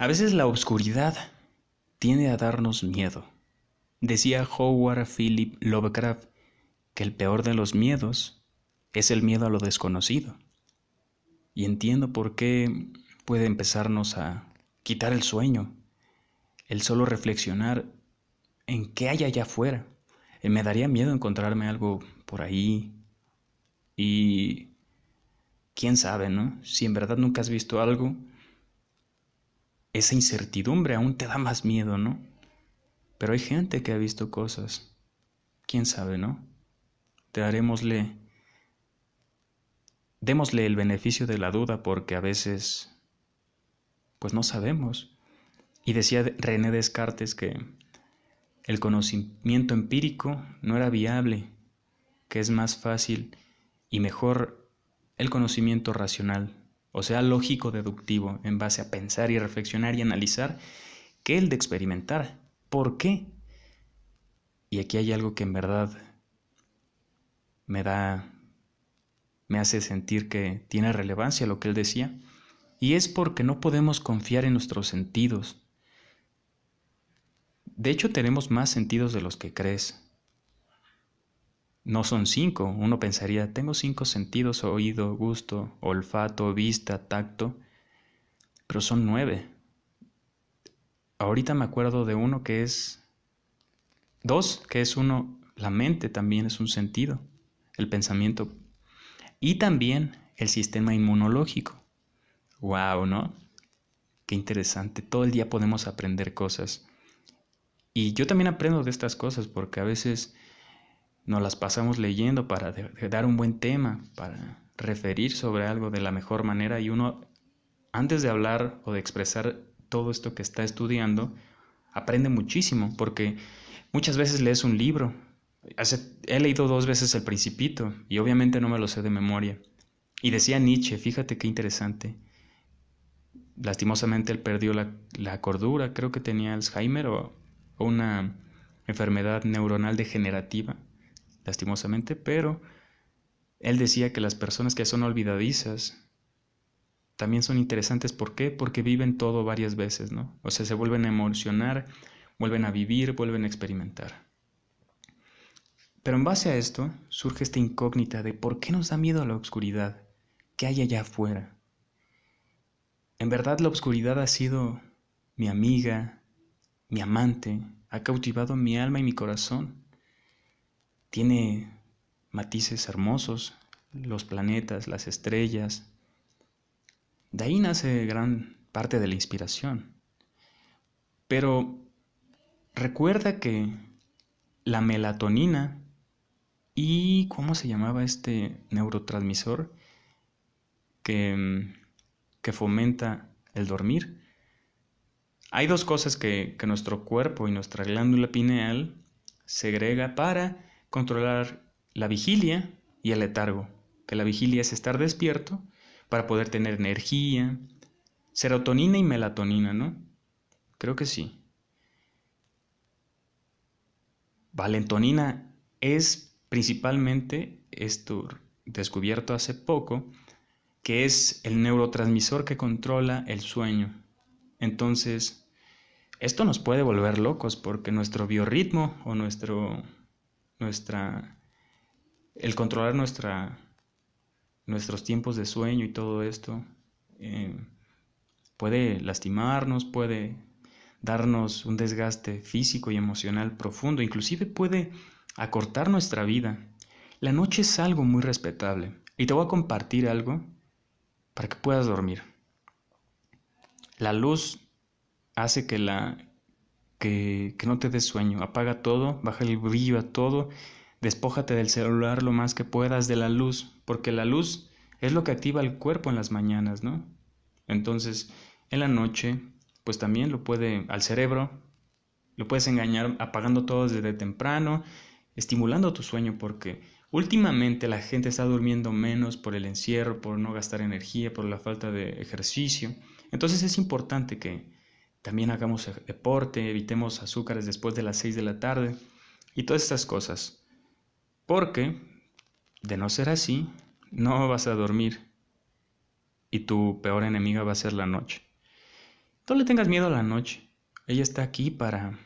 A veces la oscuridad tiende a darnos miedo. Decía Howard Philip Lovecraft que el peor de los miedos es el miedo a lo desconocido. Y entiendo por qué puede empezarnos a quitar el sueño, el solo reflexionar en qué hay allá afuera. Eh, me daría miedo encontrarme algo por ahí y quién sabe, ¿no? Si en verdad nunca has visto algo, esa incertidumbre aún te da más miedo, ¿no? Pero hay gente que ha visto cosas. ¿Quién sabe, no? Te darémosle démosle el beneficio de la duda porque a veces pues no sabemos. Y decía René Descartes que el conocimiento empírico no era viable, que es más fácil y mejor el conocimiento racional, o sea, lógico deductivo, en base a pensar y reflexionar y analizar, que el de experimentar. ¿Por qué? Y aquí hay algo que en verdad me da, me hace sentir que tiene relevancia lo que él decía, y es porque no podemos confiar en nuestros sentidos. De hecho, tenemos más sentidos de los que crees. No son cinco. Uno pensaría, tengo cinco sentidos, oído, gusto, olfato, vista, tacto, pero son nueve. Ahorita me acuerdo de uno que es dos, que es uno, la mente también es un sentido, el pensamiento y también el sistema inmunológico. Wow, ¿no? Qué interesante. Todo el día podemos aprender cosas. Y yo también aprendo de estas cosas porque a veces nos las pasamos leyendo para dar un buen tema, para referir sobre algo de la mejor manera y uno, antes de hablar o de expresar todo esto que está estudiando, aprende muchísimo porque muchas veces lees un libro. he leído dos veces El Principito y obviamente no me lo sé de memoria. Y decía Nietzsche, fíjate qué interesante. Lastimosamente él perdió la, cordura, creo que tenía Alzheimer o una enfermedad neuronal degenerativa lastimosamente, pero él decía que las personas que son olvidadizas también son interesantes. ¿Por qué? Porque viven todo varias veces, ¿no? O sea, se vuelven a emocionar, vuelven a vivir, vuelven a experimentar. Pero en base a esto surge esta incógnita de por qué nos da miedo a la oscuridad, qué hay allá afuera. En verdad la oscuridad ha sido mi amiga, mi amante, ha cautivado mi alma y mi corazón. Tiene matices hermosos, los planetas, las estrellas. De ahí nace gran parte de la inspiración. Pero recuerda que la melatonina y ¿cómo se llamaba este neurotransmisor que, que fomenta el dormir? Hay dos cosas que, que nuestro cuerpo y nuestra glándula pineal segrega para controlar la vigilia y el letargo, que la vigilia es estar despierto para poder tener energía, serotonina y melatonina, ¿no? Creo que sí. Valentonina es principalmente esto descubierto hace poco, que es el neurotransmisor que controla el sueño. Entonces, esto nos puede volver locos porque nuestro biorritmo o nuestro nuestra, el controlar nuestra, nuestros tiempos de sueño y todo esto eh, puede lastimarnos, puede darnos un desgaste físico y emocional profundo, inclusive puede acortar nuestra vida. La noche es algo muy respetable y te voy a compartir algo para que puedas dormir. La luz hace que la que, no te des sueño. Apaga todo, baja el brillo a todo, despójate del celular lo más que puedas de la luz, porque la luz es lo que activa el cuerpo en las mañanas, ¿no? Entonces, en la noche, pues también lo puede, al cerebro, lo puedes engañar apagando todo desde temprano, estimulando tu sueño, porque últimamente la gente está durmiendo menos por el encierro, por no gastar energía, por la falta de ejercicio. Entonces es importante que, también hagamos e-, deporte, evitemos azúcares después de las 6 de la tarde y todas estas cosas. Porque, de no ser así, no vas a dormir y tu peor enemiga va a ser la noche. No le tengas miedo a la noche. Ella está aquí para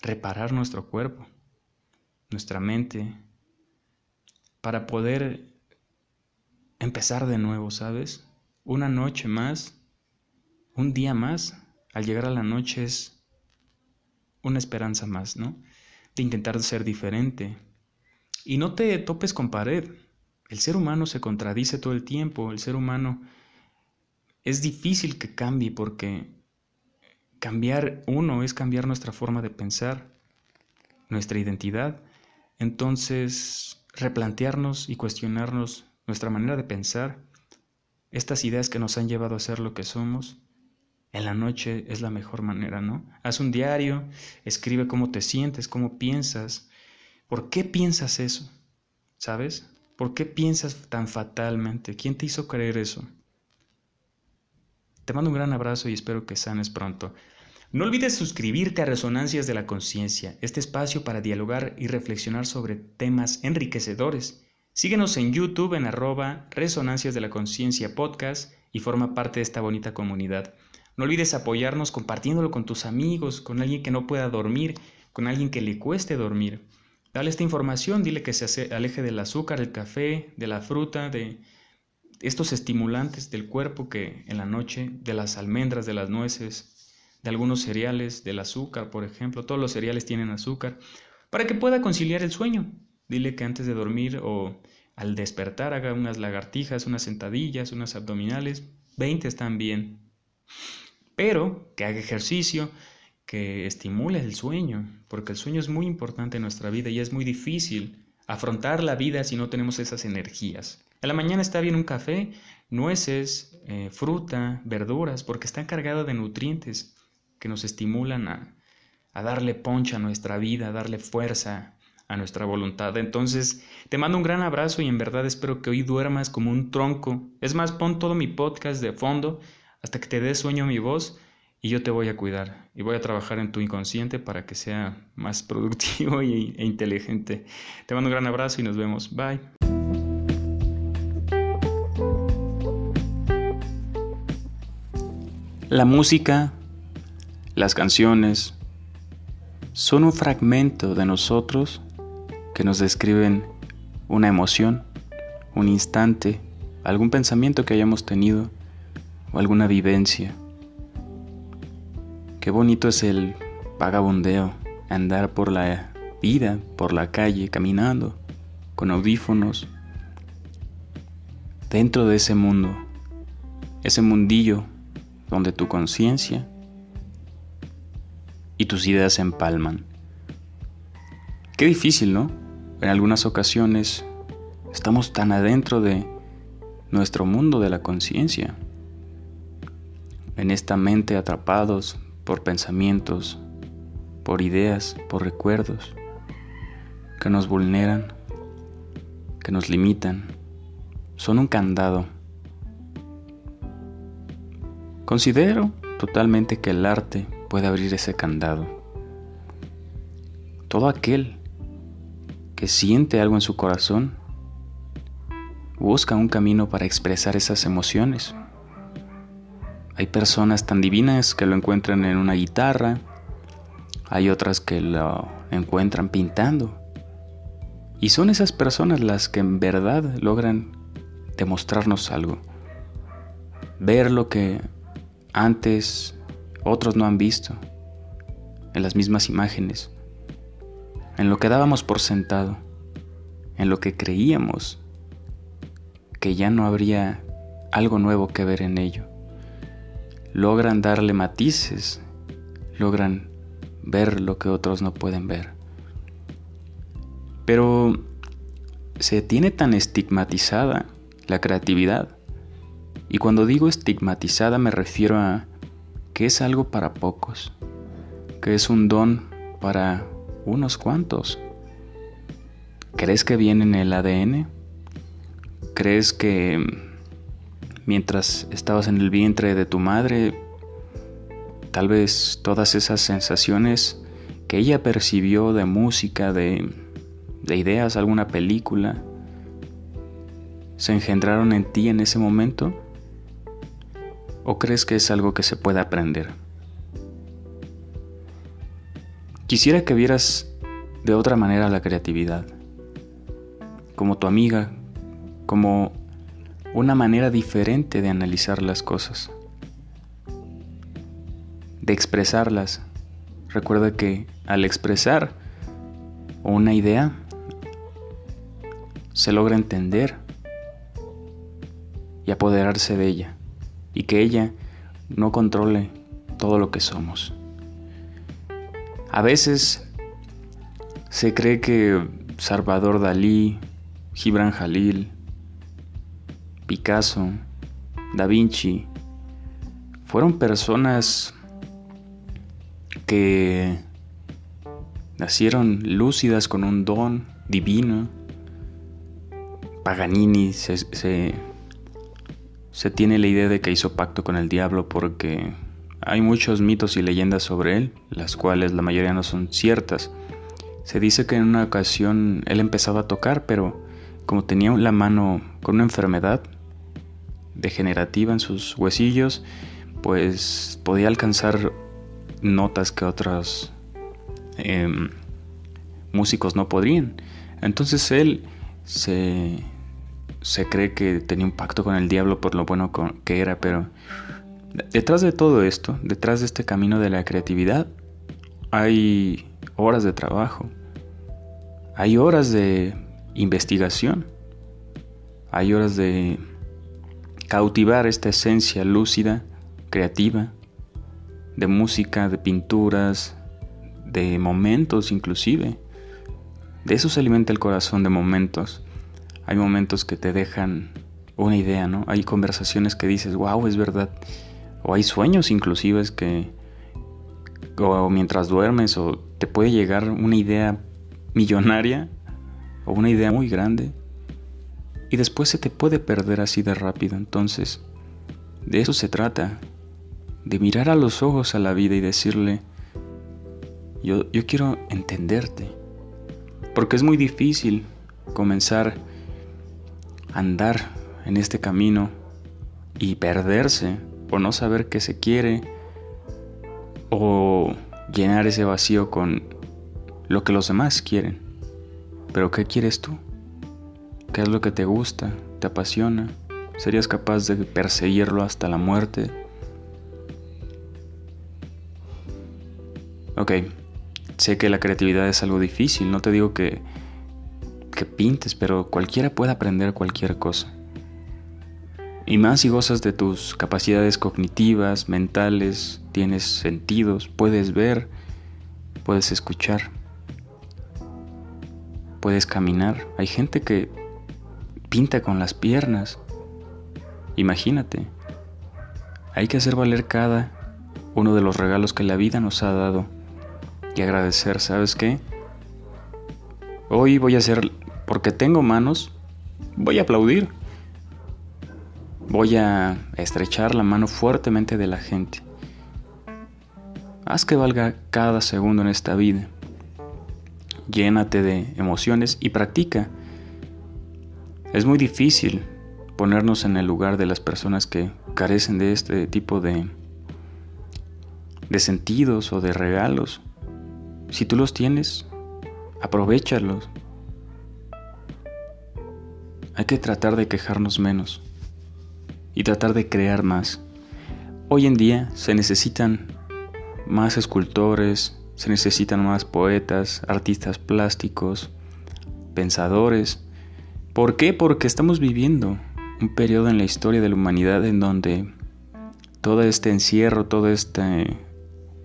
reparar nuestro cuerpo, nuestra mente, para poder empezar de nuevo, ¿sabes? Una noche más, un día más, al llegar a la noche es una esperanza más, ¿no? De intentar ser diferente. Y no te topes con pared. El ser humano se contradice todo el tiempo, el ser humano es difícil que cambie porque cambiar uno es cambiar nuestra forma de pensar, nuestra identidad. Entonces, replantearnos y cuestionarnos nuestra manera de pensar, estas ideas que nos han llevado a ser lo que somos, en la noche es la mejor manera, ¿no? Haz un diario, escribe cómo te sientes, cómo piensas, por qué piensas eso, ¿sabes? ¿Por qué piensas tan fatalmente? ¿Quién te hizo creer eso? Te mando un gran abrazo y espero que sanes pronto. No olvides suscribirte a Resonancias de la Conciencia, este espacio para dialogar y reflexionar sobre temas enriquecedores. Síguenos en YouTube en arroba Resonancias de la Conciencia Podcast y forma parte de esta bonita comunidad. No olvides apoyarnos compartiéndolo con tus amigos, con alguien que no pueda dormir, con alguien que le cueste dormir. Dale esta información, dile que se aleje del azúcar, del café, de la fruta, de estos estimulantes del cuerpo que en la noche, de las almendras, de las nueces, de algunos cereales, del azúcar, por ejemplo, todos los cereales tienen azúcar, para que pueda conciliar el sueño. Dile que antes de dormir o al despertar haga unas lagartijas, unas sentadillas, unas abdominales, 20 están bien. Pero que haga ejercicio, que estimule el sueño, porque el sueño es muy importante en nuestra vida y es muy difícil afrontar la vida si no tenemos esas energías. En la mañana está bien un café, nueces, eh, fruta, verduras, porque están cargadas de nutrientes que nos estimulan a, a darle poncha a nuestra vida, a darle fuerza a nuestra voluntad. Entonces, te mando un gran abrazo y en verdad espero que hoy duermas como un tronco. Es más, pon todo mi podcast de fondo hasta que te dé sueño mi voz y yo te voy a cuidar y voy a trabajar en tu inconsciente para que sea más productivo e inteligente. Te mando un gran abrazo y nos vemos. Bye. La música, las canciones, son un fragmento de nosotros que nos describen una emoción, un instante, algún pensamiento que hayamos tenido alguna vivencia. Qué bonito es el vagabundeo, andar por la vida, por la calle, caminando, con audífonos, dentro de ese mundo, ese mundillo donde tu conciencia y tus ideas se empalman. Qué difícil, ¿no? En algunas ocasiones estamos tan adentro de nuestro mundo de la conciencia, en esta mente atrapados por pensamientos, por ideas, por recuerdos que nos vulneran, que nos limitan, son un candado. Considero totalmente que el arte puede abrir ese candado. Todo aquel que siente algo en su corazón busca un camino para expresar esas emociones hay personas tan divinas que lo encuentran en una guitarra, hay otras que lo encuentran pintando. Y son esas personas las que en verdad logran demostrarnos algo. Ver lo que antes otros no han visto, en las mismas imágenes, en lo que dábamos por sentado, en lo que creíamos que ya no habría algo nuevo que ver en ello logran darle matices, logran ver lo que otros no pueden ver. Pero se tiene tan estigmatizada la creatividad. Y cuando digo estigmatizada me refiero a que es algo para pocos, que es un don para unos cuantos. ¿Crees que viene en el ADN? ¿Crees que mientras estabas en el vientre de tu madre, tal vez todas esas sensaciones que ella percibió de música, de, de ideas, alguna película, se engendraron en ti en ese momento. ¿O crees que es algo que se puede aprender? Quisiera que vieras de otra manera la creatividad, como tu amiga, como una manera diferente de analizar las cosas, de expresarlas. Recuerda que al expresar una idea, se logra entender y apoderarse de ella y que ella no controle todo lo que somos. A veces se cree que Salvador Dalí, Gibran Jalil, Picasso, Da Vinci fueron personas que nacieron lúcidas con un don divino. Paganini se, se, tiene la idea de que hizo pacto con el diablo porque hay muchos mitos y leyendas sobre él, las cuales la mayoría no son ciertas. Se dice que en una ocasión él empezaba a tocar, pero como tenía la mano con una enfermedad degenerativa en sus huesillos, pues podía alcanzar notas que otros em, músicos no podrían. Entonces él se, se cree que tenía un pacto con el diablo por lo bueno que era, pero detrás de todo esto, detrás de este camino de la creatividad, hay horas de trabajo, hay horas de investigación, hay horas de cautivar esta esencia lúcida, creativa, de música, de pinturas, de momentos inclusive. De eso se alimenta el corazón de momentos hay momentos que te dejan una idea, ¿no? Hay conversaciones que dices, wow, es verdad. O hay sueños inclusive que, o mientras duermes, o te puede llegar una idea millonaria o una idea muy grande después se te puede perder así de rápido. Entonces, de eso se trata, de mirar a los ojos a la vida y decirle, yo, yo quiero entenderte, porque es muy difícil comenzar andar en este camino y perderse o no saber qué se quiere o llenar ese vacío con lo que los demás quieren. Pero ¿qué quieres tú? ¿Qué es lo que te gusta? ¿Te apasiona? ¿Serías capaz de perseguirlo hasta la muerte? Ok, sé que la creatividad es algo difícil, no te digo que que pintes, pero cualquiera puede aprender cualquier cosa. Y más si gozas de tus capacidades cognitivas, mentales, tienes sentidos, puedes ver, puedes escuchar, puedes caminar. Hay gente que pinta con las piernas. Imagínate. Hay que hacer valer cada uno de los regalos que la vida nos ha dado y agradecer, ¿sabes qué? Hoy voy a hacer porque tengo manos, voy a aplaudir. Voy a estrechar la mano fuertemente de la gente. Haz que valga cada segundo en esta vida. Llénate de emociones y practica. Es muy difícil ponernos en el lugar de las personas que carecen de este tipo de, de sentidos o de regalos. Si tú los tienes, aprovechalos, hay que tratar de quejarnos menos y tratar de crear más. Hoy en día se necesitan más escultores, se necesitan más poetas, artistas plásticos, pensadores. ¿Por qué? Porque estamos viviendo un periodo en la historia de la humanidad en donde todo este encierro, toda esta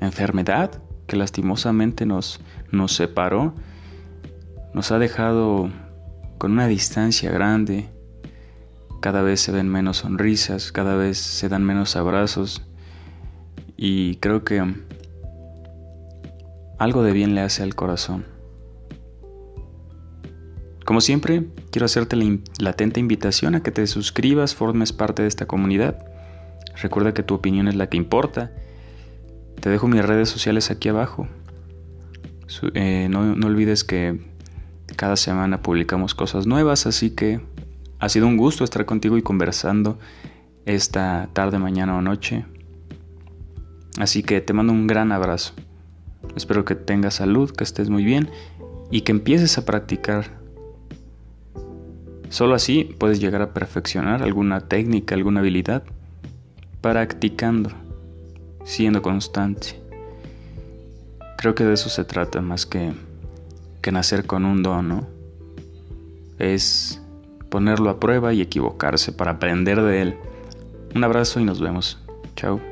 enfermedad que lastimosamente nos, nos separó, nos ha dejado con una distancia grande. Cada vez se ven menos sonrisas, cada vez se dan menos abrazos y creo que algo de bien le hace al corazón. Como siempre, quiero hacerte la latente invitación a que te suscribas, formes parte de esta comunidad. Recuerda que tu opinión es la que importa. Te dejo mis redes sociales aquí abajo. Eh, no olvides que cada semana publicamos cosas nuevas, así que ha sido un gusto estar contigo y conversando esta tarde, mañana o noche. Así que te mando un gran abrazo. Espero que tengas salud, que estés muy bien y que empieces a practicar. Solo así puedes llegar a perfeccionar alguna técnica, alguna habilidad, practicando, siendo constante. Creo que de eso se trata más que, que nacer con un don, ¿no? Es ponerlo a prueba y equivocarse para aprender de él. Un abrazo y nos vemos. Chao.